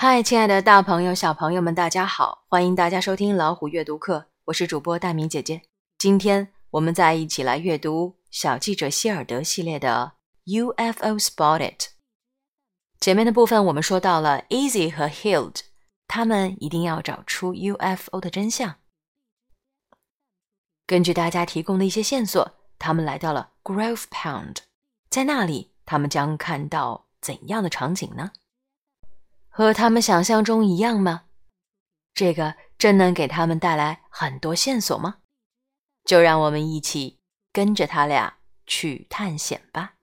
嗨，亲爱的大朋友、小朋友们，大家好！欢迎大家收听老虎阅读课，我是主播大明姐姐。今天我们再一起来阅读小记者希尔德系列的 UFO Spotted。前面的部分我们说到了 Easy 和 Hild，他们一定要找出 UFO 的真相。根据大家提供的一些线索，他们来到了 Grove Pound，在那里，他们将看到怎样的场景呢？和他们想象中一样吗？这个真能给他们带来很多线索吗？就让我们一起跟着他俩去探险吧。